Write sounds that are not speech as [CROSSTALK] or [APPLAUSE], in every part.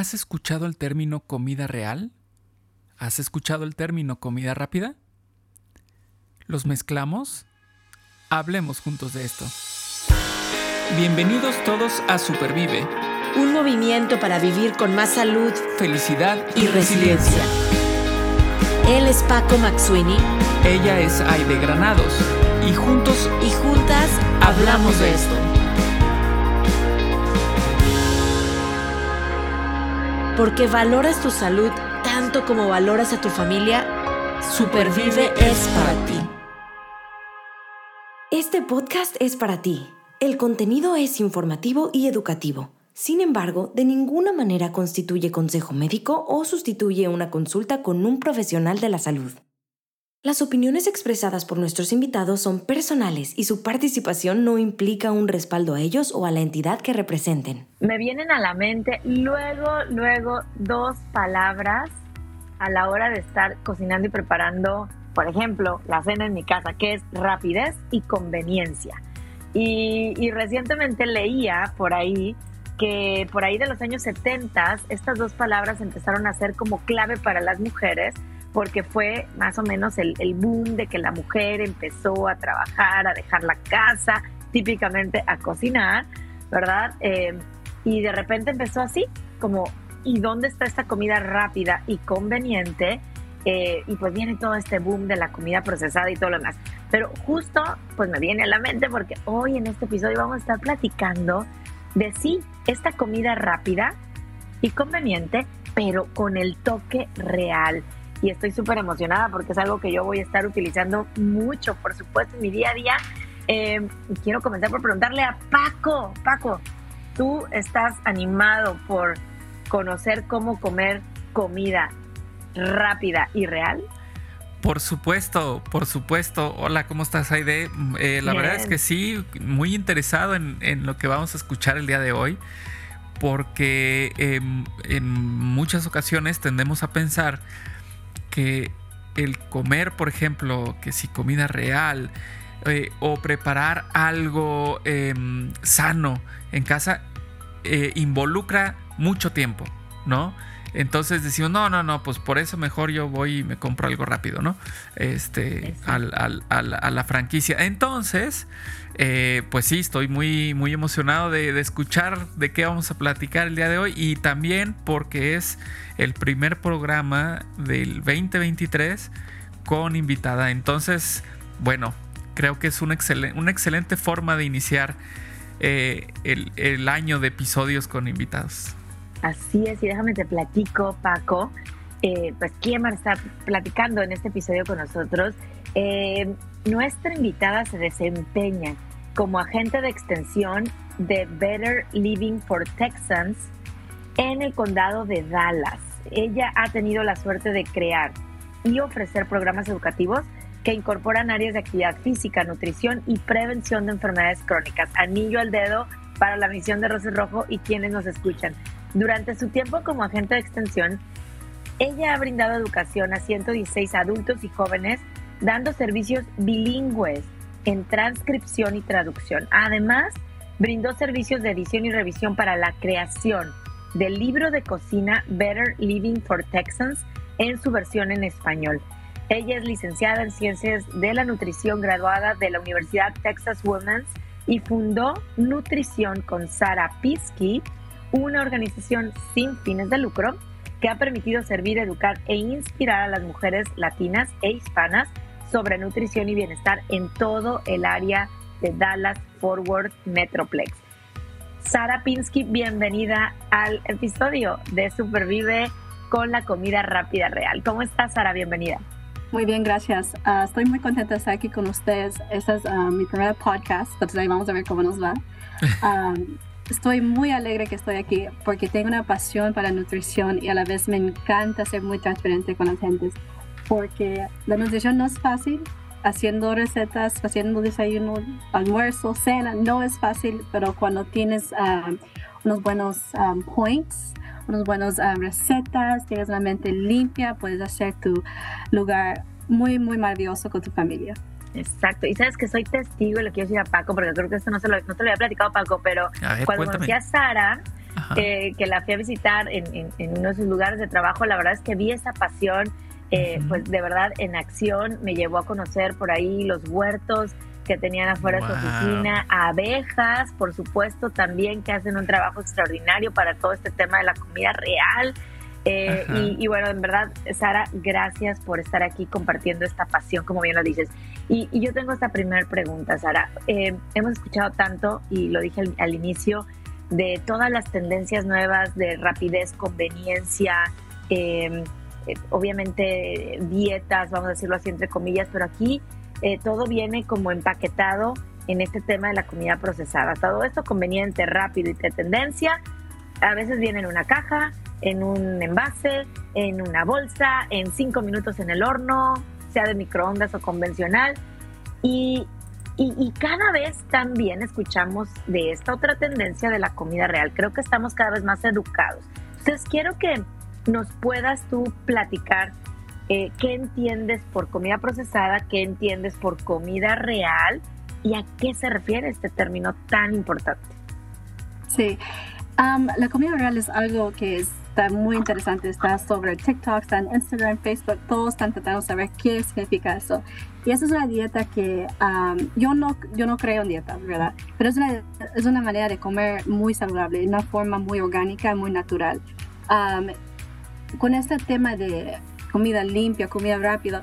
¿Has escuchado el término comida real? ¿Has escuchado el término comida rápida? ¿Los mezclamos? Hablemos juntos de esto. Bienvenidos todos a Supervive. Un movimiento para vivir con más salud, felicidad y, resiliencia. Él es Paco Maxuini. Ella es Aide Granados. Y juntos y juntas hablamos de esto. Porque valoras tu salud tanto como valoras a tu familia, Supervive es para ti. Este podcast es para ti. El contenido es informativo y educativo. Sin embargo, de ninguna manera constituye consejo médico o sustituye una consulta con un profesional de la salud. Las opiniones expresadas por nuestros invitados son personales y su participación no implica un respaldo a ellos o a la entidad que representen. Me vienen a la mente luego, luego dos palabras a la hora de estar cocinando y preparando, por ejemplo, la cena en mi casa, que es rapidez y conveniencia. Y, recientemente leía por ahí que por ahí de los años 70 estas dos palabras empezaron a ser como clave para las mujeres porque fue más o menos el, boom de que la mujer empezó a trabajar, a dejar la casa, típicamente a cocinar, ¿verdad? Eh, y de repente empezó así, como, ¿y dónde está esta comida rápida y conveniente? Eh, y pues viene todo este boom de la comida procesada y todo lo demás. Pero justo, pues me viene a la mente porque hoy en este episodio vamos a estar platicando de sí, esta comida rápida y conveniente, pero con el toque real y estoy súper emocionada porque es algo que yo voy a estar utilizando mucho, por supuesto, en mi día a día. Eh, quiero comenzar por preguntarle a Paco, Paco, ¿tú estás animado por conocer cómo comer comida rápida y real? Por supuesto, por supuesto. Hola, ¿cómo estás, Aide? Eh, la verdad es que sí, muy interesado en, en, lo que vamos a escuchar el día de hoy, porque em, en muchas ocasiones tendemos a pensar que el comer, por ejemplo, que si comida real eh, o preparar algo em, sano en casa eh, involucra mucho tiempo, ¿no? Entonces decimos, no, no, no, pues por eso mejor yo voy y me compro algo rápido, ¿no? Este, a la franquicia. Entonces, eh, pues sí, estoy muy, muy emocionado de, escuchar de qué vamos a platicar el día de hoy y también porque es el primer programa del 2023 con invitada. Entonces, bueno, creo que es una, una excelente forma de iniciar eh, el, año de episodios con invitados. Así es, y déjame te platico, Paco. Eh, pues quién va a estar platicando en este episodio con nosotros. nuestra invitada se desempeña como agente de extensión de Better Living for Texans en el condado de Dallas. Ella ha tenido la suerte de crear y ofrecer programas educativos que incorporan áreas de actividad física, nutrición y prevención de enfermedades crónicas. Anillo al dedo para la misión de Rosas Rojo y quienes nos escuchan. Durante su tiempo como agente de extensión, ella ha brindado educación a 116 adultos y jóvenes, dando servicios bilingües en transcripción y traducción. Además, brindó servicios de edición y revisión para la creación del libro de cocina Better Living for Texans en su versión en español. Ella es licenciada en Ciencias de la Nutrición graduada de la Universidad Texas Women's y fundó Nutrición con Sara Pisky, una organización sin fines de lucro que ha permitido servir, educar e inspirar a las mujeres latinas e hispanas sobre nutrición y bienestar en todo el área de Dallas Forward Metroplex. Sara Pinsky, bienvenida al episodio de Supervive con la comida rápida real. ¿Cómo estás, Sara? Bienvenida. Muy bien, gracias. Ah, estoy muy contenta de estar aquí con ustedes. Esta es ah, mi primera podcast, entonces vamos a ver cómo nos va. [LAUGHS] Ah, estoy muy alegre que estoy aquí porque tengo una pasión para la nutrición y a la vez me encanta ser muy transparente con las gentes porque la nutrición no es fácil. Haciendo recetas, haciendo desayuno, almuerzo, cena, no es fácil, pero cuando tienes um, unos buenos um, points, unos buenos um, recetas, tienes la mente limpia, puedes hacer tu lugar muy, muy maravilloso con tu familia. Exacto. Y sabes que soy testigo, le quiero decir a Paco, porque creo que esto no, se lo, no te lo había platicado Paco, pero cuando conocí a Sara, que la fui a visitar en, uno de sus lugares de trabajo, la verdad es que vi esa pasión, eh, pues de verdad en acción, me llevó a conocer por ahí los huertos que tenían afuera de su oficina, abejas, por supuesto, también que hacen un trabajo extraordinario para todo este tema de la comida real. Eh, y, bueno, en verdad, Sara, gracias por estar aquí compartiendo esta pasión, como bien lo dices. Y, yo tengo esta primera pregunta, Sara. Eh, hemos escuchado tanto, y lo dije al, inicio, de todas las tendencias nuevas de rapidez, conveniencia, em, eh, obviamente dietas, vamos a decirlo así entre comillas, pero aquí todo viene como empaquetado en este tema de la comida procesada. Todo esto conveniente, rápido y de tendencia, a veces viene en una caja, en un envase, en una bolsa, en cinco minutos en el horno, sea de microondas o convencional. Y, y, cada vez también escuchamos de esta otra tendencia de la comida real. Creo que estamos cada vez más educados. Entonces quiero que nos puedas tú platicar eh, qué entiendes por comida procesada, qué entiendes por comida real y a qué se refiere este término tan importante. Sí, la comida real es algo que es está muy interesante, está sobre TikTok, está en Instagram, Facebook, todos están tratando de saber qué significa eso. Y esa es una dieta que yo, no, yo no creo en dieta, ¿verdad? Pero es una, es una manera de comer muy saludable, una forma muy orgánica, muy natural. Con este tema de comida limpia, comida rápida,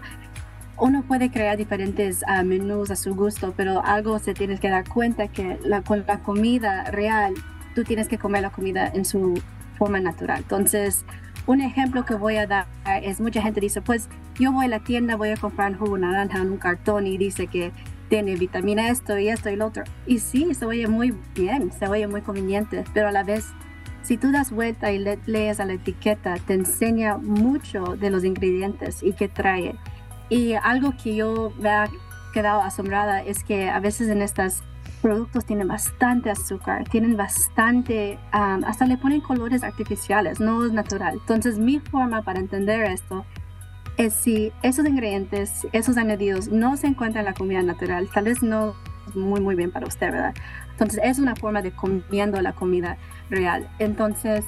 uno puede crear diferentes uh, menús a su gusto, pero algo se tiene que dar cuenta que la, con la comida real, tú tienes que comer la comida en su forma natural. Entonces, un ejemplo que voy a dar es, mucha gente dice, pues yo voy a la tienda, voy a comprar un jugo naranja en un cartón y dice que tiene vitamina esto y esto y lo otro. Y sí, se oye muy bien, se oye muy conveniente, pero a la vez, si tú das vuelta y lees a la etiqueta, te enseña mucho de los ingredientes y qué trae. Y algo que yo me ha quedado asombrada es que a veces en estas productos tienen bastante azúcar, tienen bastante, hasta le ponen colores artificiales, no es natural. Entonces mi forma para entender esto es si esos ingredientes, esos añadidos no se encuentran en la comida natural, tal vez no muy muy bien para usted, ¿verdad? Entonces es una forma de comiendo la comida real. Entonces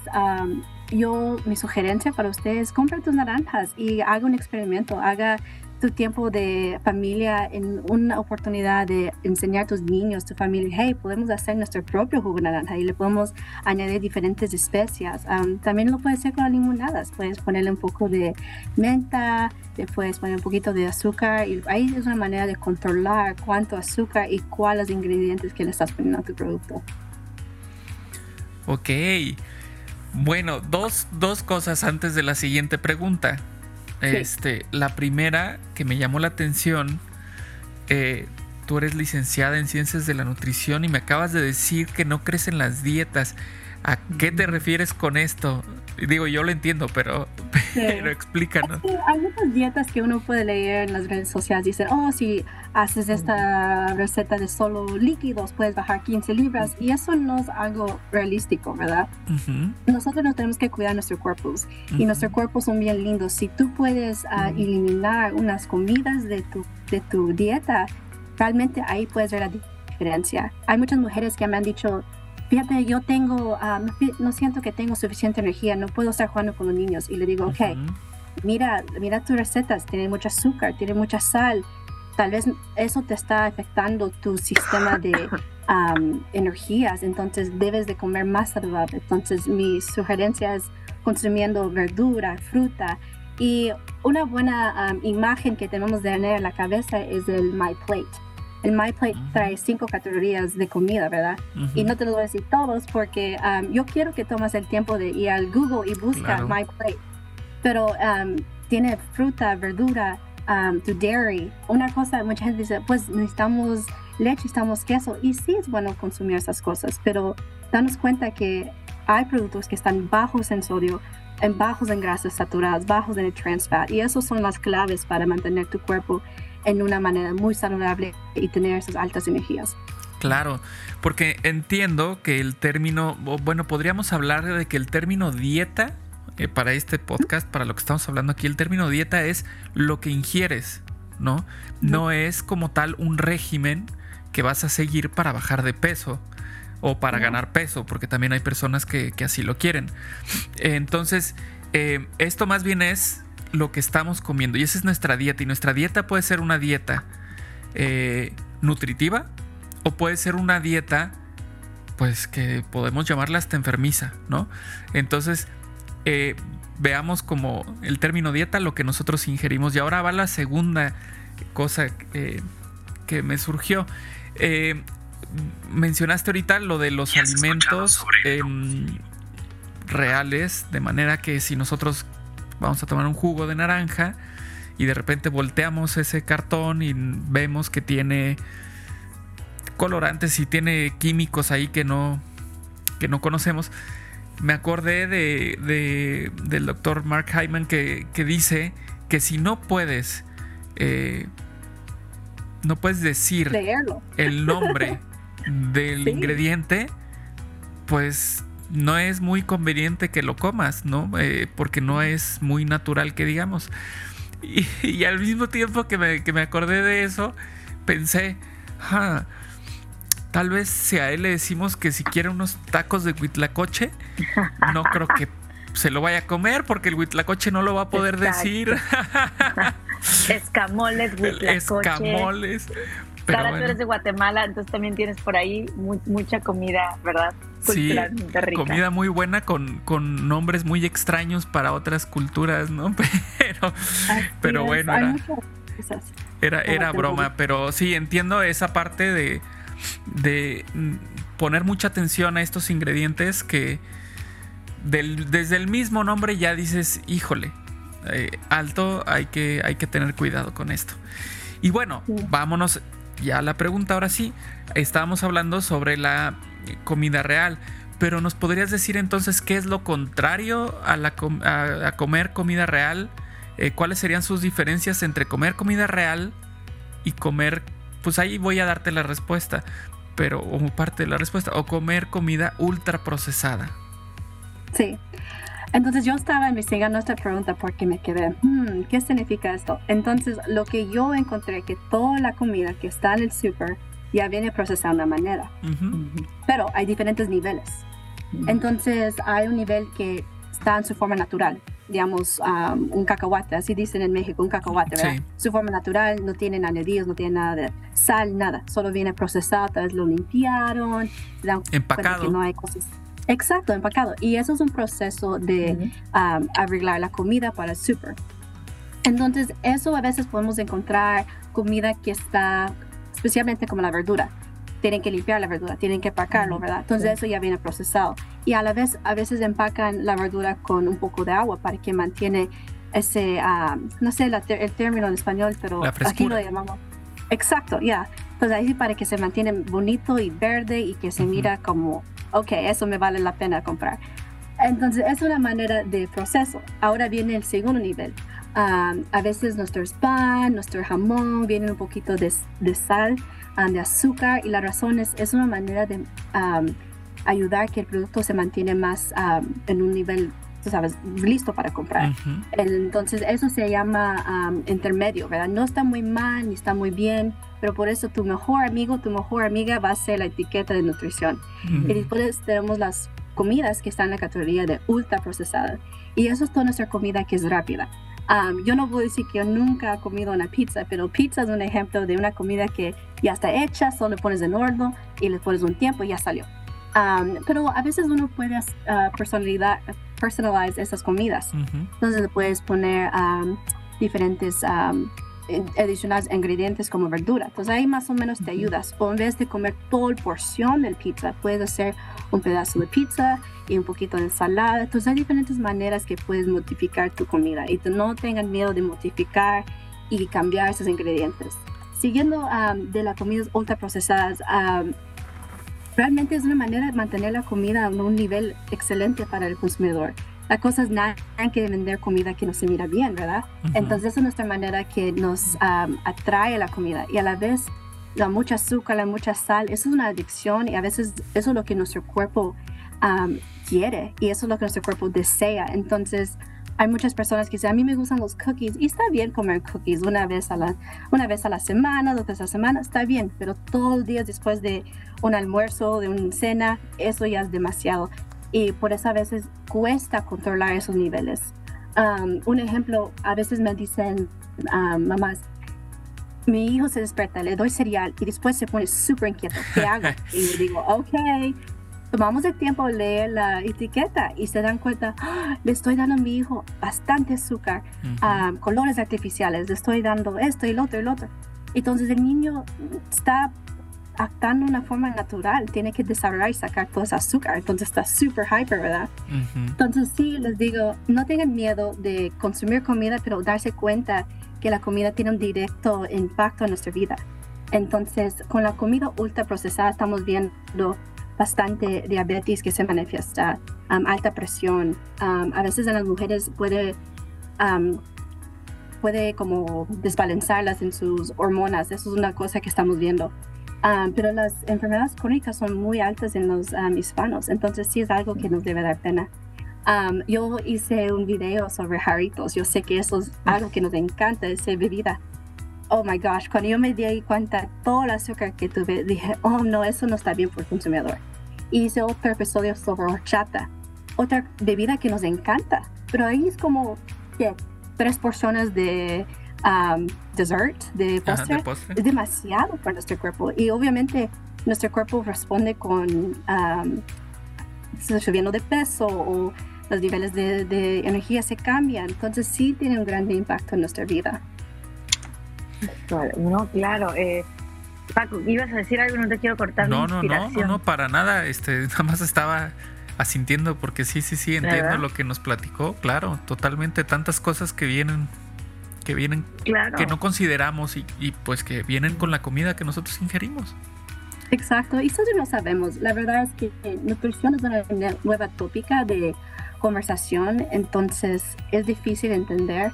yo, mi sugerencia para ustedes, compre tus naranjas y haga un experimento, haga tu tiempo de familia en una oportunidad de enseñar a tus niños, tu familia, hey, podemos hacer nuestro propio jugo de naranja y le podemos añadir diferentes especias. también lo puedes hacer con las limonadas, puedes ponerle un poco de menta, le puedes poner un poquito de azúcar y ahí es una manera de controlar cuánto azúcar y cuáles ingredientes que le estás poniendo a tu producto. Ok. Bueno, dos, dos cosas antes de la siguiente pregunta. Este, la primera que me llamó la atención, eh, tú eres licenciada en ciencias de la nutrición y me acabas de decir que no crees en las dietas. ¿A qué te refieres con esto? Digo, yo lo entiendo, pero, [LAUGHS] pero explícanos. hay muchas dietas que uno puede leer en las redes sociales. Dicen, oh, si haces esta receta de solo líquidos, puedes bajar 15 libras. Y eso no es algo realístico, ¿verdad? Nosotros nos tenemos que cuidar nuestros cuerpos. Y nuestros cuerpos son bien lindos. Si tú puedes ah, eliminar unas comidas de tu, de tu dieta, realmente ahí puedes ver la diferencia. Hay muchas mujeres que me han dicho, fíjate, yo tengo, ah, no, siento que tengo suficiente energía, no puedo estar jugando con los niños. Y le digo, ok, mira, mira tus recetas, tienen mucho azúcar, tienen mucha sal. Tal vez eso te está afectando tu sistema de [LAUGHS] energías, entonces debes de comer más saludable. Entonces mi sugerencia es consumiendo verdura, fruta. Y una buena imagen que tenemos de tener en la cabeza es el My Plate el MyPlate trae cinco categorías de comida, ¿verdad? Y no te lo voy a decir todos porque um, yo quiero que tomes el tiempo de ir al Google y buscar MyPlate. Pero um, tiene fruta, verdura, um, tu dairy. Una cosa, mucha gente dice, pues necesitamos leche, necesitamos queso. Y sí es bueno consumir esas cosas, pero danos cuenta que hay productos que están bajos en sodio, en bajos en grasas saturadas, bajos en el trans fat. Y esos son las claves para mantener tu cuerpo en una manera muy saludable y tener esas altas energías. Claro, porque entiendo que el término, bueno, podríamos hablar de que el término dieta, eh, para este podcast, para lo que estamos hablando aquí, el término dieta es lo que ingieres, ¿no? No es como tal un régimen que vas a seguir para bajar de peso. o para ganar peso, porque también hay personas que, así lo quieren. Entonces, eh, esto más bien es lo que estamos comiendo y esa es nuestra dieta y nuestra dieta puede ser una dieta eh, nutritiva o puede ser una dieta pues que podemos llamarla hasta enfermiza, ¿no? Entonces, eh, veamos como el término dieta lo que nosotros ingerimos. Y ahora va la segunda cosa que me surgió. Eh, mencionaste ahorita lo de los alimentos reales, de manera que si nosotros vamos a tomar un jugo de naranja y de repente volteamos ese cartón y vemos que tiene colorantes y tiene químicos ahí que no, que no conocemos, me acordé de, del doctor Mark Hyman que, dice que si no puedes, eh, no puedes decir el nombre [LAUGHS] del ingrediente, pues no es muy conveniente que lo comas, ¿no? Eh, porque no es muy natural que digamos. [LAUGHS] Y, al mismo tiempo que me, que me, acordé de eso, pensé, ah, tal vez si a él le decimos que si quiere unos tacos de huitlacoche, [LAUGHS] no creo que se lo vaya a comer porque el huitlacoche no lo va a poder decir. [LAUGHS] Escamoles, huitlacoche. Escamoles. Claro, tú eres de Guatemala, entonces también tienes por ahí mucha comida, ¿verdad? Sí, comida muy buena con, con, nombres muy extraños para otras culturas, ¿no? [LAUGHS] Pero, pero bueno, era, era, broma, pero sí, entiendo esa parte de, de poner mucha atención a estos ingredientes que desde el mismo nombre ya dices, híjole, eh, alto, hay que, hay que tener cuidado con esto. Y bueno, vámonos ya la pregunta ahora sí, estábamos hablando sobre la comida real, pero ¿nos podrías decir entonces qué es lo contrario a, la a, comer comida real? Eh, ¿Cuáles serían sus diferencias entre comer comida real y comer, pues ahí voy a darte la respuesta, pero como parte de la respuesta, o comer comida ultra procesada? Sí, entonces yo estaba investigando esta pregunta porque me quedé, hmm, ¿qué significa esto? Entonces lo que yo encontré que toda la comida que está en el super ya viene procesada de una manera, pero hay diferentes niveles. Entonces hay un nivel que está en su forma natural, digamos un cacahuate, así dicen en México, un cacahuate, ¿verdad? Su forma natural, no tiene añadidos, no tiene nada de sal, nada, solo viene procesado, tal vez lo limpiaron, empacado. Que no hay cosas Exacto, empacado. Y eso es un proceso de arreglar la comida para el super. Entonces, eso a veces podemos encontrar comida que está, especialmente como la verdura. Tienen que limpiar la verdura, tienen que empacarlo, ¿verdad? Entonces, eso ya viene procesado. Y a la vez, a veces empacan la verdura con un poco de agua para que mantiene ese, no sé el término en español, pero aquí lo llamamos. Exacto, ya. Entonces, ahí para que se mantiene bonito y verde y que se mira como ok, eso me vale la pena comprar. Entonces es una manera de proceso. Ahora viene el segundo nivel. a veces nuestro pan, nuestro jamón, viene un poquito de, sal, de azúcar y la razón es, es una manera de ayudar que el producto se mantiene más en un nivel tú sabes, listo para comprar. Entonces, eso se llama intermedio, ¿verdad? No está muy mal ni está muy bien, pero por eso tu mejor amigo, tu mejor amiga va a ser la etiqueta de nutrición. Y después tenemos las comidas que están en la categoría de ultra procesada. Y eso es toda nuestra comida que es rápida. yo no puedo decir que yo nunca he comido una pizza, pero pizza es un ejemplo de una comida que ya está hecha, solo le pones en horno y le pones un tiempo y ya salió. pero a veces uno puede uh, personalidad, personalize esas comidas. Entonces le puedes poner diferentes adicionales ingredientes como verdura. Entonces ahí más o menos te ayudas. O en vez de comer toda la porción del pizza, puedes hacer un pedazo de pizza y un poquito de ensalada. Entonces hay diferentes maneras que puedes modificar tu comida y no tengan miedo de modificar y cambiar esos ingredientes. Siguiendo de las comidas ultraprocesadas, realmente es una manera de mantener la comida a un nivel excelente para el consumidor. La cosa es nada que vender comida que no se mira bien, ¿verdad? Entonces esa es nuestra manera que nos atrae la comida y a la vez la mucha azúcar, la mucha sal, eso es una adicción y a veces eso es lo que nuestro cuerpo quiere y eso es lo que nuestro cuerpo desea. Entonces hay muchas personas que dicen, a mí me gustan los cookies y está bien comer cookies una vez a la, una vez a la semana, dos veces a la semana, está bien, pero todos los días después de un almuerzo, de una cena, eso ya es demasiado. Y por eso a veces cuesta controlar esos niveles. Um, un ejemplo, a veces me dicen um, mamás, mi hijo se despierta, le doy cereal y después se pone súper inquieto. ¿Qué hago? [LAUGHS] Y digo, ok, tomamos el tiempo de leer la etiqueta y se dan cuenta, ¡Ah! le estoy dando a mi hijo bastante azúcar, ah, colores artificiales, le estoy dando esto y lo otro y lo otro. Entonces el niño está actuando de una forma natural, tiene que desarrollar y sacar todo ese azúcar, entonces está súper hyper, ¿verdad? Entonces sí, les digo, no tengan miedo de consumir comida, pero darse cuenta que la comida tiene un directo impacto en nuestra vida. Entonces, con la comida ultra procesada estamos viendo bastante diabetes que se manifiesta, alta presión. a veces en las mujeres puede, puede como desbalancearlas en sus hormonas. Eso es una cosa que estamos viendo. Pero las enfermedades crónicas son muy altas en los hispanos, entonces sí es algo que nos debe dar pena. yo hice un video sobre jarritos. Yo sé que eso es algo que nos encanta, esa bebida. Oh my gosh, cuando yo me di cuenta todo el azúcar que tuve, dije, oh no, eso no está bien por el consumidor hice otro episodio sobre horchata, otra bebida que nos encanta, pero ahí es como tres porciones de um, dessert, de postre. Es demasiado para nuestro cuerpo y obviamente nuestro cuerpo responde con um, subiendo de peso o los niveles de, energía se cambian, entonces sí tiene un gran impacto en nuestra vida. No, claro. Eh, Paco, ibas a decir algo, no te quiero cortar. No, no, no, no, no, para nada. Este, [LAUGHS] nada más estaba asintiendo porque sí, sí, sí, entiendo lo que nos platicó. Claro, totalmente. Tantas cosas que vienen, que vienen, que no consideramos y, y, pues que vienen con la comida que nosotros ingerimos. Exacto, y eso no sabemos. La verdad es que nutrición es una nueva tópica de conversación, entonces es difícil entender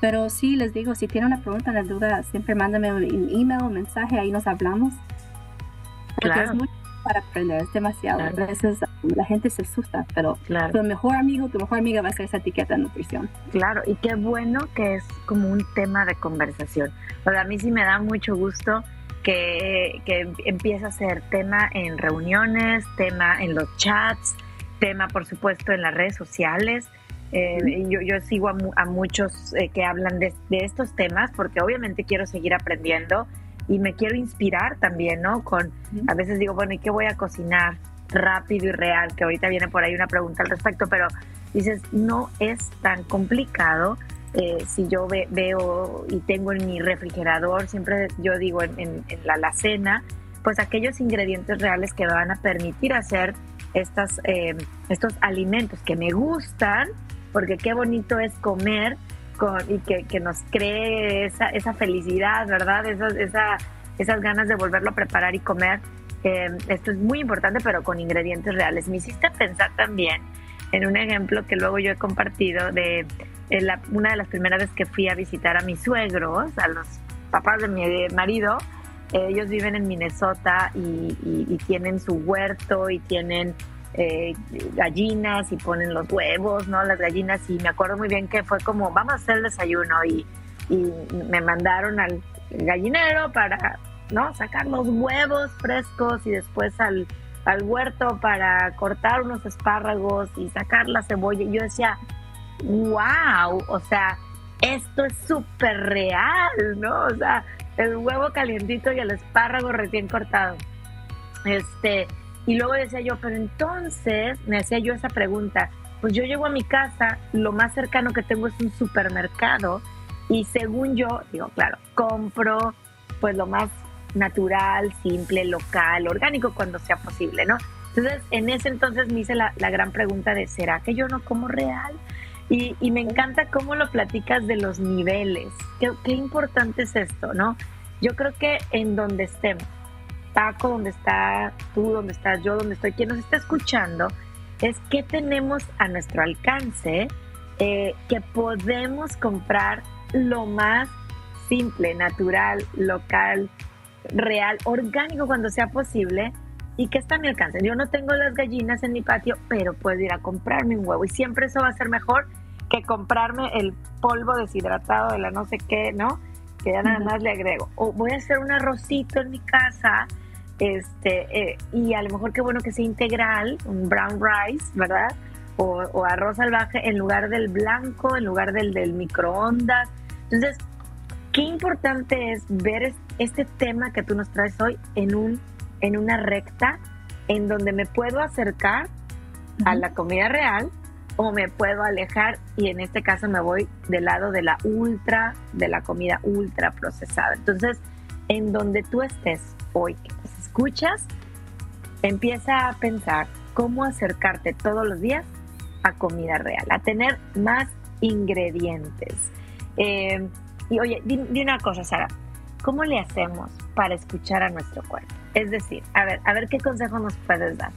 pero sí, les digo, si tienen una pregunta, una duda, siempre mándame un email, un mensaje, ahí nos hablamos. Porque es mucho para aprender, es demasiado. A veces la gente se asusta, pero tu mejor amigo, tu mejor amiga va a ser esa etiqueta de nutrición. Claro, y qué bueno que es como un tema de conversación. O a mí sí me da mucho gusto que, que empiece a ser tema en reuniones, tema en los chats, tema por supuesto en las redes sociales eh, yo, yo, sigo a, muchos eh, que hablan de, estos temas porque obviamente quiero seguir aprendiendo y me quiero inspirar también, ¿no? Con, a veces digo, bueno, ¿y qué voy a cocinar rápido y real? Que ahorita viene por ahí una pregunta al respecto, pero dices, no es tan complicado. Eh, si yo veo y tengo en mi refrigerador, siempre yo digo en, en la alacena, pues aquellos ingredientes reales que me van a permitir hacer estas, estos alimentos que me gustan, porque qué bonito es comer con, y que, que, nos cree esa, esa felicidad, ¿verdad? Esas, esa, esas ganas de volverlo a preparar y comer. Eh, esto es muy importante, pero con ingredientes reales. Me hiciste pensar también en un ejemplo que luego yo he compartido de, la, una de las primeras veces que fui a visitar a mis suegros, a los papás de mi marido. ellos viven en Minnesota y, y tienen su huerto y tienen eh, gallinas y ponen los huevos, ¿no? Las gallinas y me acuerdo muy bien que fue como, vamos a hacer el desayuno y, me mandaron al gallinero para, ¿no? Sacar los huevos frescos y después al, al huerto para cortar unos espárragos y sacar la cebolla. Y yo decía, wow, o sea, esto es súper real, ¿no? O sea, el huevo calientito y el espárrago recién cortado. Este, y luego decía yo, pero entonces me hacía yo esa pregunta, pues yo llego a mi casa, lo más cercano que tengo es un supermercado y según yo, digo, claro, compro pues lo más natural, simple, local, orgánico cuando sea posible, ¿no? Entonces, en ese entonces me hice la, gran pregunta de, ¿será que yo no como real? Y, y, me encanta cómo lo platicas de los niveles. Qué, qué importante es esto, ¿no? Yo creo que en donde estemos, Paco, donde está tú, donde estás yo, donde estoy, quien nos está escuchando, es que tenemos a nuestro alcance eh, que podemos comprar lo más simple, natural, local, real, orgánico cuando sea posible y que está a mi alcance. Yo no tengo las gallinas en mi patio, pero puedo ir a comprarme un huevo y siempre eso va a ser mejor que comprarme el polvo deshidratado de la no sé qué, ¿no? Que ya nada más le agrego. O voy a hacer un arrocito en mi casa, este, eh, y a lo mejor qué bueno que sea integral, un brown rice, ¿verdad? O, arroz salvaje en lugar del blanco, en lugar del del microondas. Entonces, qué importante es ver este tema que tú nos traes hoy en, un, en una recta en donde me puedo acercar a la comida real o me puedo alejar y en este caso me voy del lado de la ultra, de la comida ultra procesada. Entonces, en donde tú estés hoy, que escuchas, empieza a pensar cómo acercarte todos los días a comida real, a tener más ingredientes. Eh, y oye, dime una cosa, Sara, ¿cómo le hacemos para escuchar a nuestro cuerpo? Es decir, a ver, a ver qué consejo nos puedes dar.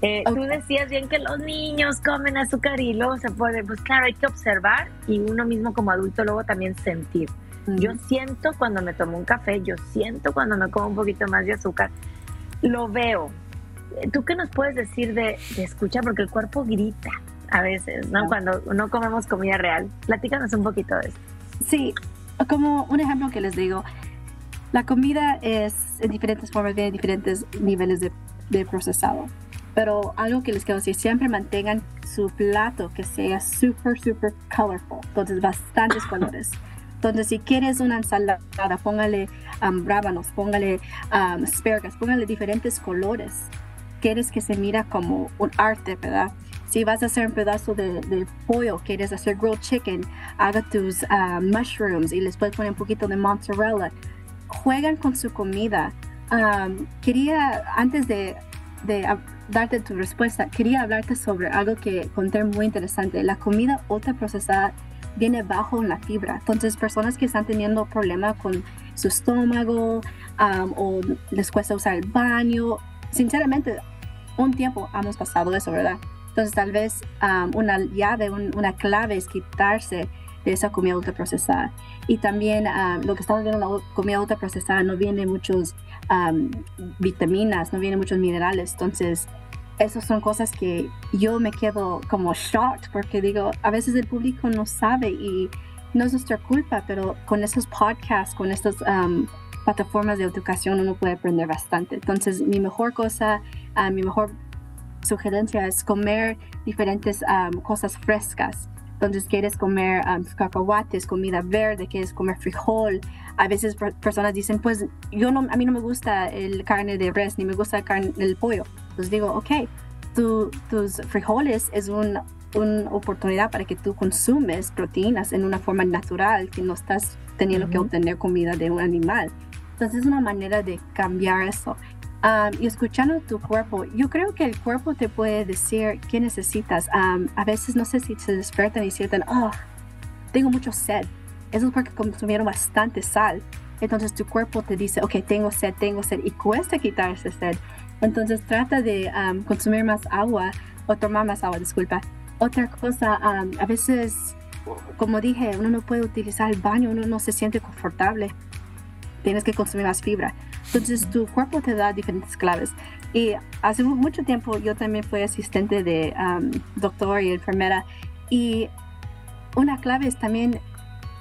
Eh, tú decías bien que los niños comen azúcar y luego se puede, pues claro, hay que observar y uno mismo como adulto luego también sentir. Yo siento cuando me tomo un café, yo siento cuando me como un poquito más de azúcar, lo veo. ¿Tú qué nos puedes decir de, de escuchar? Porque el cuerpo grita a veces, ¿no? Cuando no comemos comida real. Platícanos un poquito de esto. Sí, como un ejemplo que les digo, la comida es en diferentes formas, viene diferentes niveles de, de procesado pero algo que les quiero decir, siempre mantengan su plato que sea súper, súper colorful, entonces bastantes [LAUGHS] colores. Entonces, si quieres una ensalada, póngale um, rábanos, póngale um, asparagus, póngale diferentes colores. Quieres que se mira como un arte, ¿verdad? Si vas a hacer un pedazo de, pollo, quieres hacer grilled chicken, haga tus um, mushrooms y les puedes poner un poquito de mozzarella. Juegan con su comida. Um, quería, antes de, de darte tu respuesta, quería hablarte sobre algo que encontré muy interesante. La comida ultraprocesada viene bajo en la fibra. Entonces, personas que están teniendo problemas con su estómago o les cuesta usar el baño, sinceramente, un tiempo hemos pasado eso, ¿verdad? Entonces, tal vez una llave, una clave es quitarse de esa comida ultraprocesada. Y también lo que estamos viendo en la comida ultraprocesada no viene muchos vitaminas, no viene muchos minerales. Entonces, esas son cosas que yo me quedo como shocked porque digo, a veces el público no sabe y no es nuestra culpa, pero con esos podcasts, con estas um, plataformas de educación uno puede aprender bastante. Entonces, mi mejor cosa, uh, mi mejor sugerencia es comer diferentes um, cosas frescas. Entonces, quieres comer um, cacahuates, comida verde, quieres comer frijol. A veces personas dicen, pues yo no, a mí no me gusta el carne de res, ni me gusta el, carne, el pollo pues digo, ok, tus frijoles es una oportunidad para que tú consumes proteínas en una forma natural, que no estás teniendo que obtener comida de un animal. Entonces es una manera de cambiar eso. Y escuchando tu cuerpo, yo creo que el cuerpo te puede decir qué necesitas. a veces no sé si se despiertan y sienten, oh, tengo mucho sed. Eso es porque consumieron bastante sal. Entonces tu cuerpo te dice, ok, tengo sed, tengo sed, y cuesta quitar ese sed. Entonces trata de consumir más agua o tomar más agua, disculpa. Otra cosa, a veces, como dije, uno no puede utilizar el baño, uno no se siente confortable. Tienes que consumir más fibra. Entonces tu cuerpo te da diferentes claves. Y hace mucho tiempo yo también fui asistente de doctor y enfermera. Y una clave es también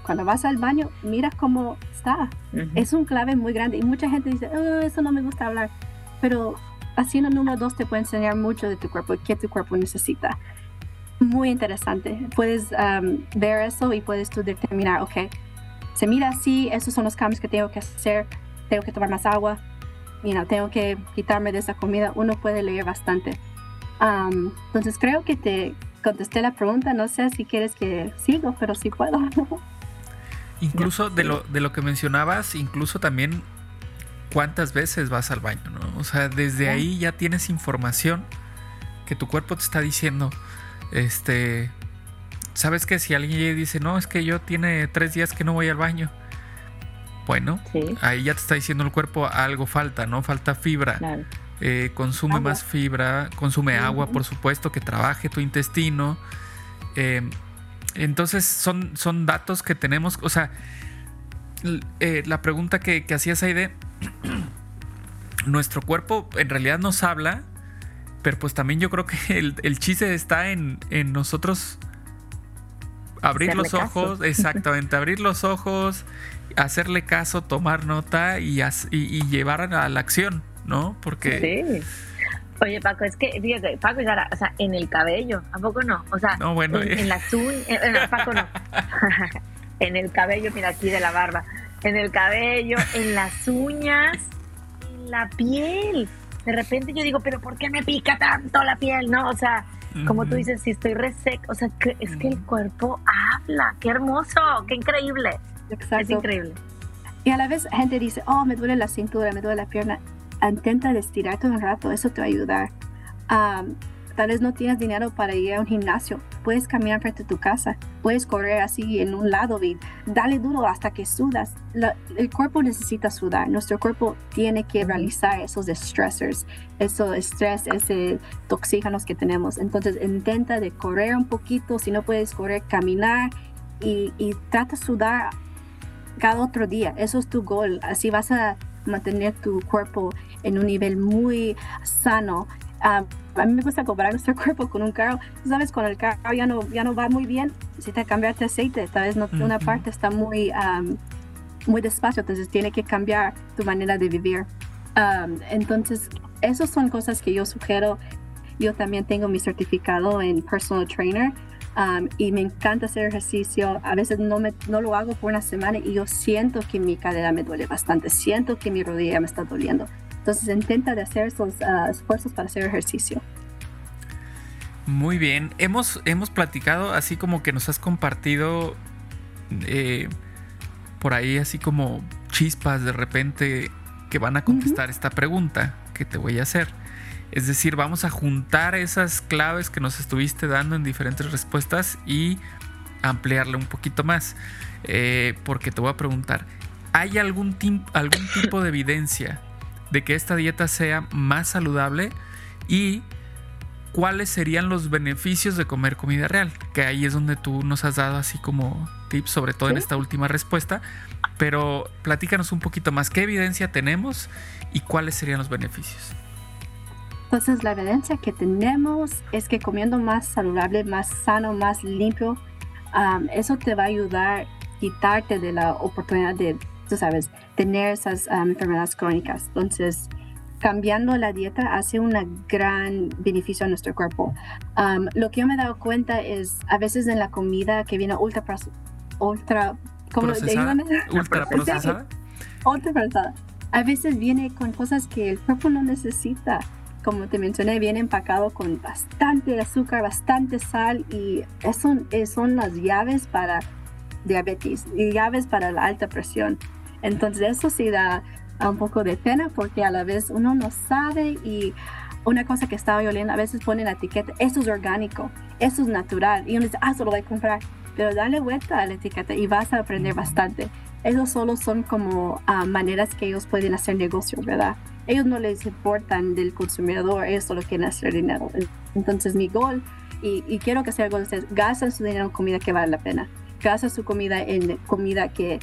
cuando vas al baño, mira cómo está. Es un clave muy grande. Y mucha gente dice, oh, eso no me gusta hablar. Pero haciendo número dos te puede enseñar mucho de tu cuerpo y qué tu cuerpo necesita. Muy interesante. Puedes um, ver eso y puedes tú determinar, ok, se mira así, esos son los cambios que tengo que hacer, tengo que tomar más agua, you know, tengo que quitarme de esa comida. Uno puede leer bastante. Um, entonces creo que te contesté la pregunta, no sé si quieres que sigo, pero sí puedo. [LAUGHS] Incluso de lo, de lo que mencionabas, incluso también cuántas veces vas al baño, ¿no? O sea, desde ahí ya tienes información que tu cuerpo te está diciendo, este, sabes que si alguien dice, no, es que yo tiene tres días que no voy al baño, bueno, ahí ya te está diciendo el cuerpo algo falta, ¿no? Falta fibra. Eh, consume más fibra, consume agua, por supuesto, que trabaje tu intestino. Eh, entonces son, son datos que tenemos, o sea, eh, la pregunta que, que hacías Aide, [CLEARS THROAT] nuestro cuerpo en realidad nos habla, pero pues también yo creo que [LAUGHS] el, chiste está en, nosotros abrir los ojos, [LAUGHS] exactamente, abrir los ojos, hacerle caso, tomar nota y, y, llevar a la acción, ¿no? Porque... Sí. Oye, Paco, es que, fíjate, Paco, o sea, en el cabello, ¿a poco no? O sea, no, bueno, en, uñas, en, Paco no. [LAUGHS] en el cabello, mira aquí de la barba, en el cabello, en las uñas, en la piel. De repente yo digo, pero ¿por qué me pica tanto la piel? No, o sea, como tú dices, si estoy reseca, o sea, que, es que el cuerpo habla, qué hermoso, qué increíble. Exacto. Es increíble. Y a la vez gente dice, oh, me duele la cintura, me duele la pierna. Intenta estirarte un rato, eso te va a ayudar. tal vez no tienes dinero para ir a un gimnasio, puedes caminar frente a tu casa, puedes correr así en un lado y dale duro hasta que sudas. el cuerpo necesita sudar, nuestro cuerpo tiene que realizar esos stressors, esos estrés, esos toxígenos que tenemos. Entonces intenta de correr un poquito, si no puedes correr, caminar y, y trata de sudar cada otro día. Eso es tu gol. Así vas a mantener tu cuerpo en un nivel muy sano a mí me gusta comparar nuestro [LAUGHS] cuerpo con un carro. Sabes, cuando el carro ya no, ya no va muy bien, necesita cambiarte aceite. Tal vez no, una parte está muy, muy despacio, entonces tiene que cambiar tu manera de vivir. entonces, esas son cosas que yo sugiero. Yo también tengo mi certificado en personal trainer. Y me encanta hacer ejercicio. A veces no, me, no lo hago por una semana y yo siento que mi cadera me duele bastante, siento que mi rodilla me está doliendo. Entonces intenta de hacer esos ah, esfuerzos para hacer ejercicio. Muy bien, hemos, hemos platicado así como que nos has compartido eh, por ahí así como chispas de repente que van a contestar esta pregunta que te voy a hacer. Es decir, vamos a juntar esas claves que nos estuviste dando en diferentes respuestas y ampliarle un poquito más. Eh, porque te voy a preguntar, ¿hay algún, algún [LAUGHS] tipo de evidencia de que esta dieta sea más saludable y cuáles serían los beneficios de comer comida real, que ahí es donde tú nos has dado así como tips, sobre todo en esta última respuesta, pero platícanos un poquito más, ¿qué evidencia tenemos y cuáles serían los beneficios? Entonces la evidencia que tenemos es que comiendo más saludable, más sano, más limpio, eso te va a ayudar a quitarte de la oportunidad de tú sabes, tener esas um, enfermedades crónicas. Entonces, cambiando la dieta hace un gran beneficio a nuestro cuerpo. Um, lo que yo me he dado cuenta es a veces en la comida que viene ultra, ultra, ¿cómo procesada, [LAUGHS] ultra procesada. ultra procesada. A veces viene con cosas que el cuerpo no necesita. Como te mencioné, viene empacado con bastante azúcar, bastante sal y eso son las llaves para diabetes y llaves para la alta presión. Entonces eso sí da un poco de pena porque a la vez uno no sabe y una cosa que estaba oyendo, a veces ponen la etiqueta, eso es orgánico, eso es natural. Y uno dice, ah, solo voy a comprar. Pero dale vuelta a la etiqueta y vas a aprender bastante. Esos solo son como ah, maneras que ellos pueden hacer negocio, ¿verdad? Ellos no les importan del consumidor, ellos solo quieren hacer dinero. Entonces mi gol, y, quiero que sea algo de ustedes, gastan su dinero en comida que vale la pena. Gasta su comida en comida que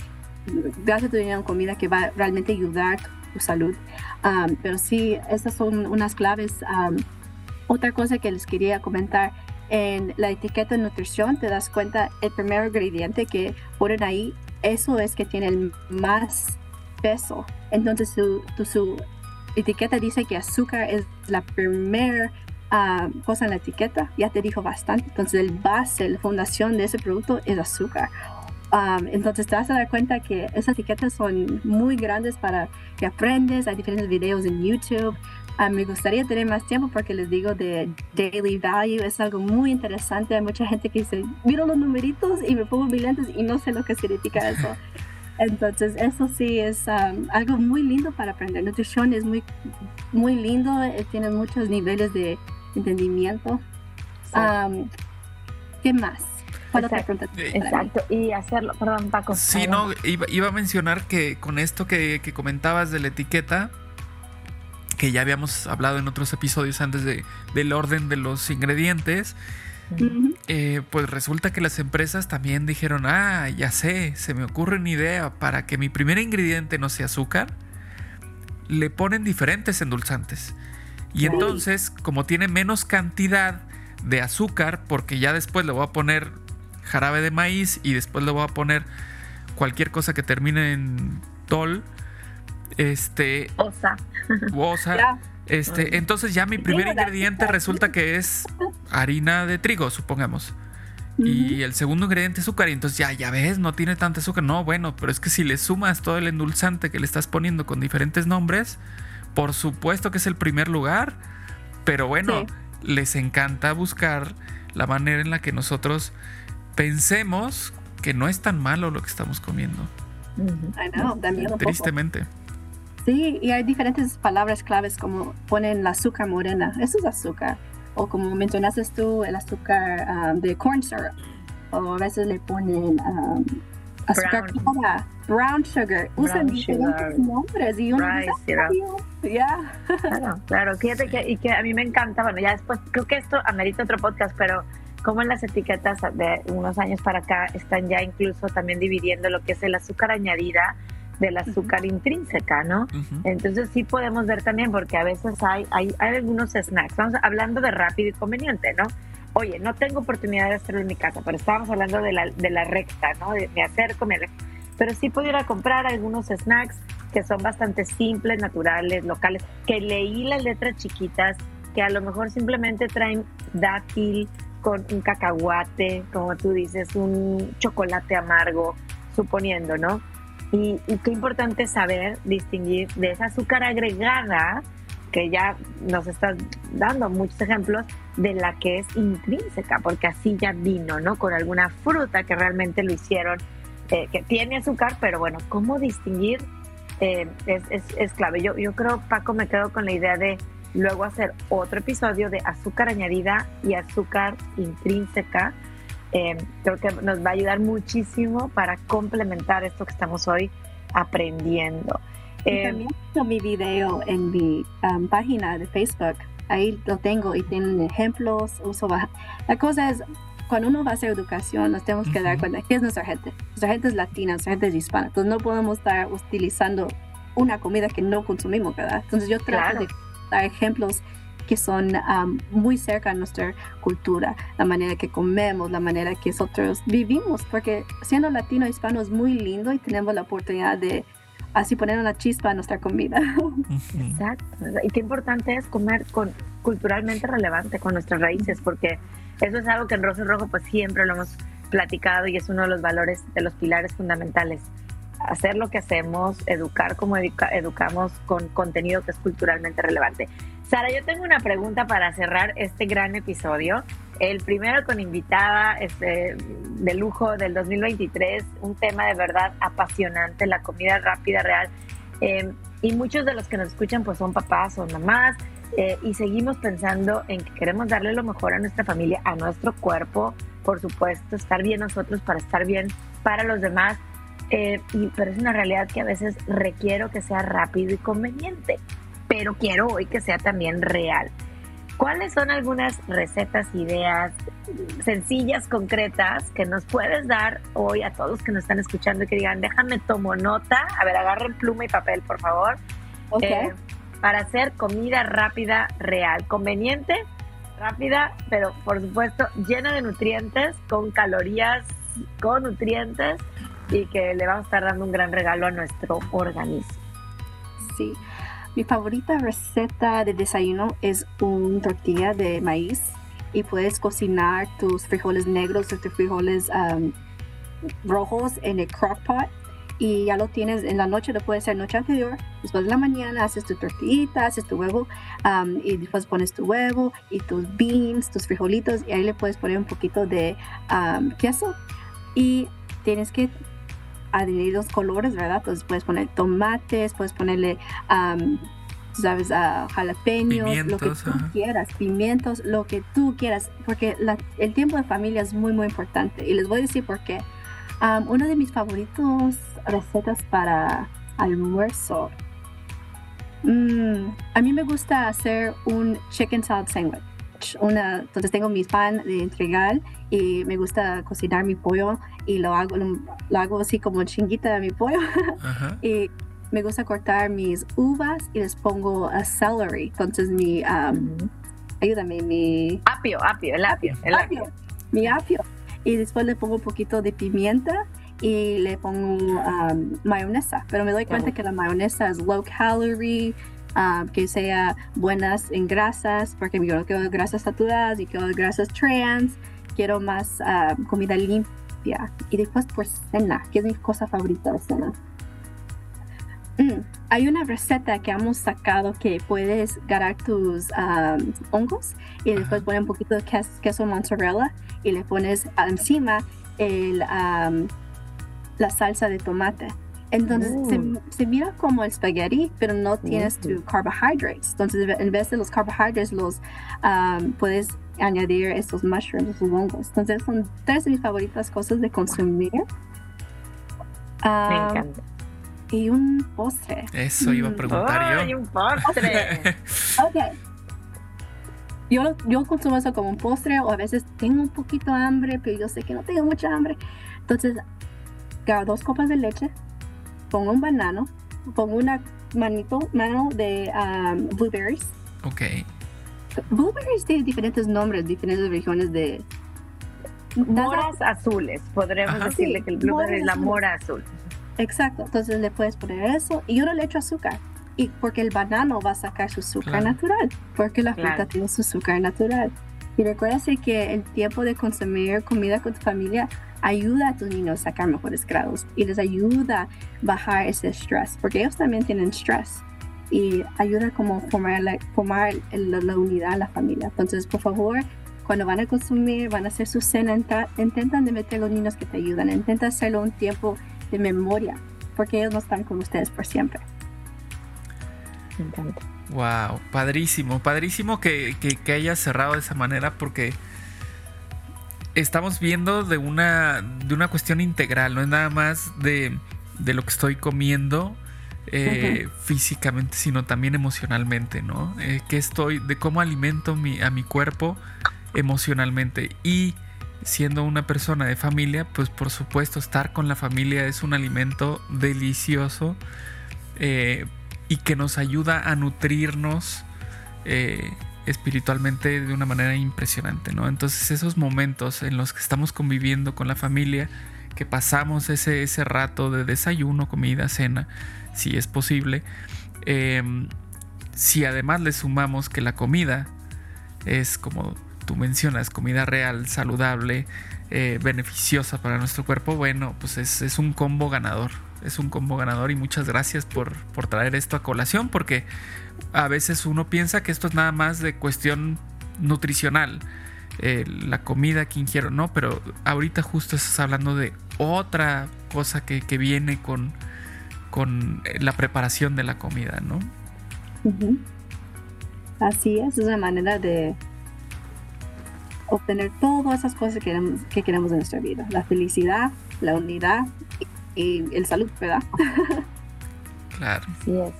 gracias tu dinero en comida que va a realmente ayudar tu salud. pero sí, esas son unas claves. otra cosa que les quería comentar, en la etiqueta de nutrición te das cuenta el primer ingrediente que ponen ahí, eso es que tiene el más peso. Entonces su, su etiqueta dice que azúcar es la primera cosa en la etiqueta, ya te dijo bastante. Entonces el base, la fundación de ese producto es azúcar entonces te vas a dar cuenta que esas etiquetas son muy grandes para que aprendes. Hay diferentes videos en YouTube. me gustaría tener más tiempo porque les digo de daily value es algo muy interesante. Hay mucha gente que dice, miro los numeritos y me pongo mis lentes y no sé lo que significa eso. [LAUGHS] Entonces eso sí es algo muy lindo para aprender. Nutrición es muy, muy lindo, eh, tiene muchos niveles de entendimiento. ¿Qué más? Exacto, y hacerlo, perdón Paco. Sí, no, iba, a mencionar que con esto que, comentabas de la etiqueta, que ya habíamos hablado en otros episodios antes de, del orden de los ingredientes, eh, pues resulta que las empresas también dijeron, ah, ya sé, se me ocurre una idea para que mi primer ingrediente no sea azúcar, le ponen diferentes endulzantes. Y entonces, como tiene menos cantidad de azúcar, porque ya después le voy a poner jarabe de maíz y después le voy a poner cualquier cosa que termine en tol. Este. Osa. Osa. [LAUGHS] Este, entonces ya mi primer ingrediente resulta que es harina de trigo, supongamos. Y el segundo ingrediente es azúcar. Y entonces ya, ya ves, no tiene tanta azúcar. No, bueno, pero es que si le sumas todo el endulzante que le estás poniendo con diferentes nombres, por supuesto que es el primer lugar. Pero bueno, les encanta buscar la manera en la que nosotros pensemos que no es tan malo lo que estamos comiendo. Tristemente. Sí, y hay diferentes palabras claves como ponen el azúcar morena. Eso es azúcar. O como mencionaste tú, el azúcar um, de corn syrup, o a veces le ponen um, azúcar brown. clara, brown sugar, usan diferentes nombres y uno ya. Claro, claro, fíjate que, y que a mí me encanta, bueno, ya después, creo que esto amerita otro podcast, pero como en las etiquetas de unos años para acá están ya incluso también dividiendo lo que es el azúcar añadida del azúcar intrínseca, ¿no? Entonces sí podemos ver también, porque a veces hay, hay, hay algunos snacks, vamos hablando de rápido y conveniente, ¿no? Oye, no tengo oportunidad de hacerlo en mi casa, pero estábamos hablando de la, de la recta, ¿no? De, me acerco, me Pero sí puedo ir a comprar algunos snacks que son bastante simples, naturales, locales, que leí las letras chiquitas, que a lo mejor simplemente traen dátil con un cacahuate, como tú dices, un chocolate amargo, suponiendo, ¿no? Y, qué importante saber distinguir de esa azúcar agregada, que ya nos estás dando muchos ejemplos, de la que es intrínseca, porque así ya vino, ¿no? Con alguna fruta que realmente lo hicieron, eh, que tiene azúcar, pero bueno, ¿cómo distinguir? Eh, es, es, es, clave. Yo, yo creo, Paco, me quedo con la idea de luego hacer otro episodio de azúcar añadida y azúcar intrínseca eh, creo que nos va a ayudar muchísimo para complementar esto que estamos hoy aprendiendo. Eh, también tengo mi video en mi um, página de Facebook. Ahí lo tengo y tienen ejemplos. Uso La cosa es, cuando uno va a hacer educación, nos tenemos que dar cuenta que es nuestra gente. Nuestra gente es latina, nuestra gente es hispana. Entonces no podemos estar utilizando una comida que no consumimos, ¿verdad? Entonces yo trato de dar ejemplos que son muy cerca a nuestra cultura, la manera que comemos, la manera que nosotros vivimos, porque siendo latino hispano es muy lindo y tenemos la oportunidad de así poner una chispa a nuestra comida. [LAUGHS] Exacto. Y qué importante es comer con culturalmente relevante con nuestras raíces, porque eso es algo que en Rosa Rojo pues siempre lo hemos platicado y es uno de los valores, de los pilares fundamentales. Hacer lo que hacemos, educar como educamos con contenido que es culturalmente relevante. Sara, yo tengo una pregunta para cerrar este gran episodio. El primero con invitada este, de lujo del 2023, un tema de verdad apasionante, la comida rápida real. Em, y muchos de los que nos escuchan pues son papás o mamás eh, y seguimos pensando en que queremos darle lo mejor a nuestra familia, a nuestro cuerpo, por supuesto, estar bien nosotros para estar bien para los demás. Eh, y, pero es una realidad que a veces requiero que sea rápido y conveniente pero quiero hoy que sea también real. ¿Cuáles son algunas recetas, ideas sencillas, concretas que nos puedes dar hoy a todos que nos están escuchando y que digan, déjame tomo nota, a ver, agarren pluma y papel, por favor, eh, para hacer comida rápida, real, conveniente, rápida, pero por supuesto llena de nutrientes, con calorías, con nutrientes y que le vamos a estar dando un gran regalo a nuestro organismo. Sí. Mi favorita receta de desayuno es un tortilla de maíz y puedes cocinar tus frijoles negros o tus frijoles um, rojos en el crock pot y ya lo tienes en la noche, lo puedes hacer noche anterior, después de la mañana haces tu tortillita, haces tu huevo um, y después pones tu huevo y tus beans, tus frijolitos y ahí le puedes poner un poquito de um, queso y tienes que los colores, ¿verdad? Entonces puedes poner tomates, puedes ponerle, sabes, uh, jalapeños, lo que tú quieras, pimientos, lo que tú quieras, porque el tiempo de familia es muy, muy importante. Y les voy a decir por qué. una de mis favoritos recetas para almuerzo. Mm, a mí me gusta hacer un chicken salad sandwich. Una, entonces tengo mi pan de entregar y me gusta cocinar mi pollo y lo hago, lo, hago así como chinguita de mi pollo. [LAUGHS] y me gusta cortar mis uvas y les pongo a celery. Entonces mi, um, ayúdame, mi... Apio, apio, el apio, el apio. Mi apio. y después le pongo un poquito de pimienta y le pongo um, mayonesa, pero me doy cuenta que la mayonesa es low calorie, um, que sea buenas en grasas, porque yo no quiero grasas saturadas y quiero grasas trans, quiero más um, comida limpia. Y después por cena, que es mi cosa favorita de cena. Mm, hay una receta que hemos sacado que puedes ganar tus hongos y después poner un poquito de queso, mozzarella y le pones encima el, la salsa de tomate. Entonces mm. se, mira como el spaghetti, pero no tienes tus carbohydrates. Entonces en vez de los carbohydrates los puedes añadir estos mushrooms, estos hongos. Entonces son tres de mis favoritas cosas de consumir. Me encanta y un postre. Eso iba a mm. preguntar yo. un postre! [LAUGHS] ok. Yo, yo consumo eso como un postre o a veces tengo un poquito de hambre, pero yo sé que no tengo mucha hambre. Entonces, agarro dos copas de leche, pongo un banano, pongo una manito, mano de um, blueberries. Ok. Blueberries tienen diferentes nombres, diferentes regiones de... Moras azules, podremos decirle que el blueberry es la mora azul. Exacto, entonces le puedes poner eso y yo no le echo azúcar. Y porque el banano va a sacar su azúcar natural, porque la fruta tiene su azúcar natural. Y recuérdate que el tiempo de consumir comida con tu familia ayuda a tus niños a sacar mejores grados y les ayuda a bajar ese estrés, porque ellos también tienen estrés y ayuda como formar la, formar la, unidad en la familia. Entonces, por favor, cuando van a consumir, van a hacer su cena, intentan de meter a los niños que te ayudan, intenta hacerlo un tiempo de memoria, porque ellos no están con ustedes por siempre. Me encanta. Wow, padrísimo, padrísimo que, que, hayas cerrado de esa manera porque estamos viendo de una, de una cuestión integral, no es nada más de, de lo que estoy comiendo eh, físicamente, sino también emocionalmente, ¿no? Eh, que estoy, de cómo alimento mi, a mi cuerpo emocionalmente. Y siendo una persona de familia, pues por supuesto estar con la familia es un alimento delicioso eh, y que nos ayuda a nutrirnos eh, espiritualmente de una manera impresionante, ¿no? Entonces esos momentos en los que estamos conviviendo con la familia, que pasamos ese, ese rato de desayuno, comida, cena, si es posible, em, si además le sumamos que la comida es como tú mencionas, comida real, saludable, eh, beneficiosa para nuestro cuerpo, bueno, pues es, un combo ganador. Es un combo ganador y muchas gracias por, traer esto a colación porque a veces uno piensa que esto es nada más de cuestión nutricional. Eh, la comida que ingiero, no, pero ahorita justo estás hablando de otra cosa que, viene con, con la preparación de la comida, ¿no? Así es, es una manera de obtener todas esas cosas que queremos, que queremos en nuestra vida. La felicidad, la unidad y, el salud, ¿verdad? claro. Así es.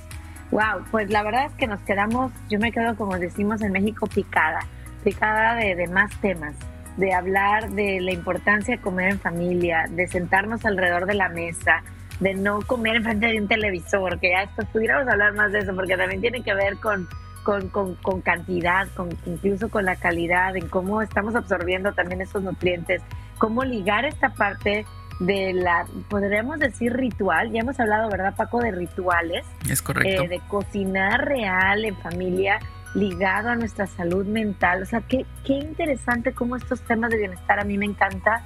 Wow, pues la verdad es que nos quedamos, yo me quedo como decimos en México, picada, picada de, de más temas, de hablar de la importancia de comer en familia, de sentarnos alrededor de la mesa, de no comer enfrente de un televisor, que ya esto pudiéramos hablar más de eso, porque también tiene que ver con con, con, con, cantidad, con, incluso con la calidad, en cómo estamos absorbiendo también esos nutrientes, cómo ligar esta parte de la, podríamos decir ritual, ya hemos hablado, ¿verdad, Paco, de rituales? Es correcto. Eh, de cocinar real en familia ligado a nuestra salud mental. O sea, qué, qué interesante cómo estos temas de bienestar a mí me encanta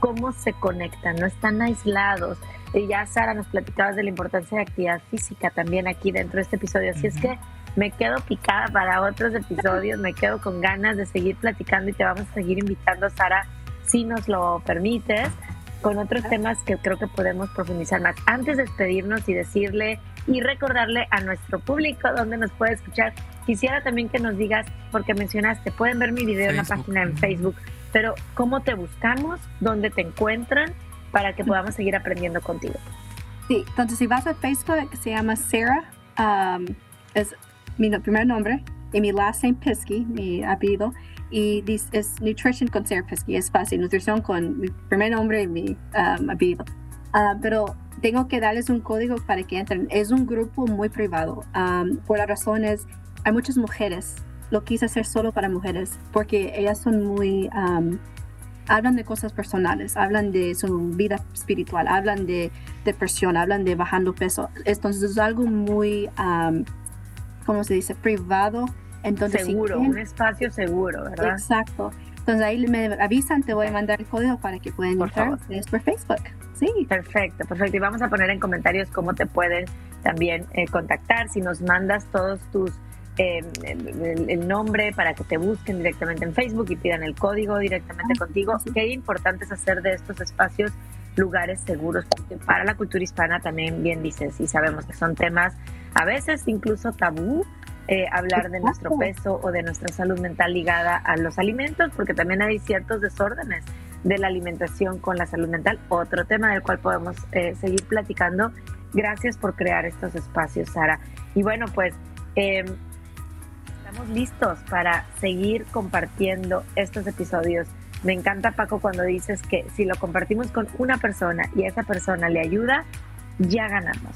cómo se conectan, no están aislados. Y ya Sara nos platicabas de la importancia de actividad física también aquí dentro de este episodio. Así es que me quedo picada para otros episodios, me quedo con ganas de seguir platicando y te vamos a seguir invitando, Sara, si nos lo permites, con otros temas que creo que podemos profundizar más. Antes de despedirnos y decirle y recordarle a nuestro público dónde nos puede escuchar, quisiera también que nos digas, porque mencionaste, pueden ver mi video en la página en Facebook, pero ¿cómo te buscamos? ¿Dónde te encuentran? Para que podamos seguir aprendiendo contigo. Sí, entonces si vas a Facebook, se llama Sarah, um, es mi primer nombre y mi last name Pisky, mi apellido, y es Nutrition con Sarah Pisky, es fácil, nutrición con mi primer nombre y mi um, apellido. Ah, pero tengo que darles un código para que entren. Es un grupo muy privado. Um, por las razones, hay muchas mujeres. Lo quise hacer solo para mujeres porque ellas son muy, um, hablan de cosas personales, hablan de su vida espiritual, hablan de depresión, hablan de bajando peso. Entonces es algo muy, ¿cómo se dice? Privado. Entonces, seguro, un espacio seguro, ¿verdad? Exacto. Entonces ahí me avisan, te voy a mandar el código para que puedan por entrar. Es por Facebook. Sí. Perfecto, perfecto. Y vamos a poner en comentarios cómo te pueden también eh, contactar. Si nos mandas todos tus Em, el, nombre para que te busquen directamente en Facebook y pidan el código directamente ah, contigo. Qué importante es hacer de estos espacios lugares seguros, porque para la cultura hispana también bien dices, y sabemos que son temas a veces incluso tabú, eh, hablar de nuestro peso o de nuestra salud mental ligada a los alimentos, porque también hay ciertos desórdenes de la alimentación con la salud mental, otro tema del cual podemos eh, seguir platicando. Gracias por crear estos espacios, Sara. Y bueno, pues eh, Estamos listos para seguir compartiendo estos episodios. Me encanta, Paco, cuando dices que si lo compartimos con una persona y esa persona le ayuda, ya ganamos.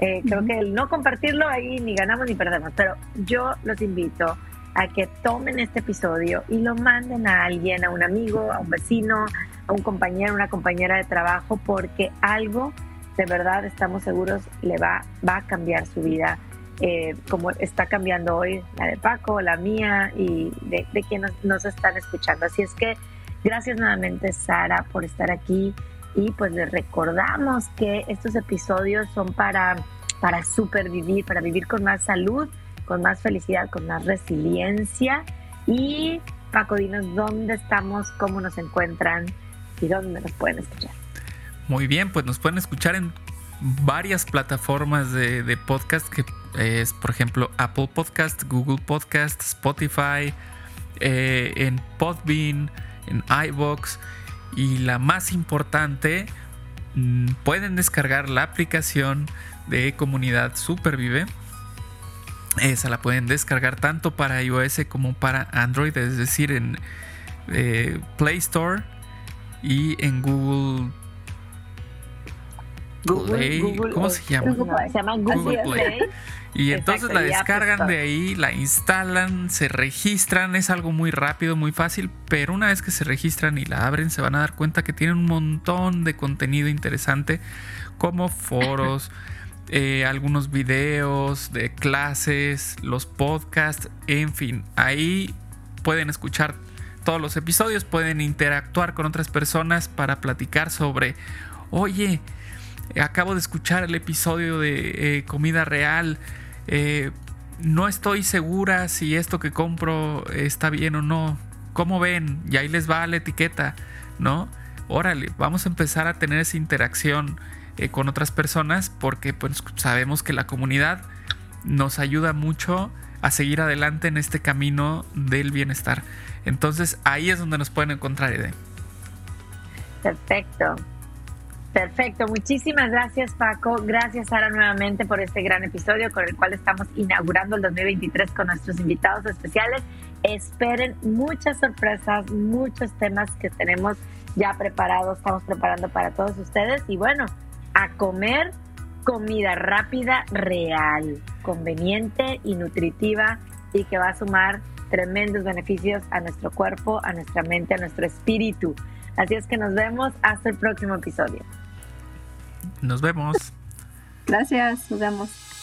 Eh, creo que el no compartirlo ahí ni ganamos ni perdemos, pero yo los invito a que tomen este episodio y lo manden a alguien, a un amigo, a un vecino, a un compañero, una compañera de trabajo, porque algo de verdad estamos seguros le va, va a cambiar su vida eh, como está cambiando hoy la de Paco, la mía y de, quienes nos, están escuchando. Así es que gracias nuevamente Sara por estar aquí y pues les recordamos que estos episodios son para, para supervivir, para vivir con más salud, con más felicidad, con más resiliencia. Y Paco, dinos dónde estamos, cómo nos encuentran y dónde nos pueden escuchar. Muy bien, pues nos pueden escuchar en varias plataformas de, de podcast que es, por ejemplo, Apple Podcast, Google Podcast, Spotify, eh, en Podbean, en iBox y la más importante, mm, pueden descargar la aplicación de comunidad Supervive. Esa la pueden descargar tanto para iOS como para Android, es decir, en eh, Play Store y en Google Play. ¿Cómo se llama? se llama Google, Play. Y entonces la descargan de ahí, la instalan, se registran, es algo muy rápido, muy fácil, pero una vez que se registran y la abren se van a dar cuenta que tienen un montón de contenido interesante como foros, [LAUGHS] eh, algunos videos de clases, los podcasts, en fin, ahí pueden escuchar todos los episodios, pueden interactuar con otras personas para platicar sobre, oye, acabo de escuchar el episodio de eh, Comida Real, eh, no estoy segura si esto que compro está bien o no. ¿Cómo ven? Y ahí les va la etiqueta, ¿no? Órale, vamos a empezar a tener esa interacción eh, con otras personas porque pues, sabemos que la comunidad nos ayuda mucho a seguir adelante en este camino del bienestar. Entonces ahí es donde nos pueden encontrar, Ede. Perfecto. Perfecto, muchísimas gracias Paco, gracias Sara nuevamente por este gran episodio con el cual estamos inaugurando el 2023 con nuestros invitados especiales. Esperen muchas sorpresas, muchos temas que tenemos ya preparados, estamos preparando para todos ustedes y bueno, a comer comida rápida, real, conveniente y nutritiva y que va a sumar tremendos beneficios a nuestro cuerpo, a nuestra mente, a nuestro espíritu. Así es que nos vemos hasta el próximo episodio. Nos vemos. Gracias, nos vemos.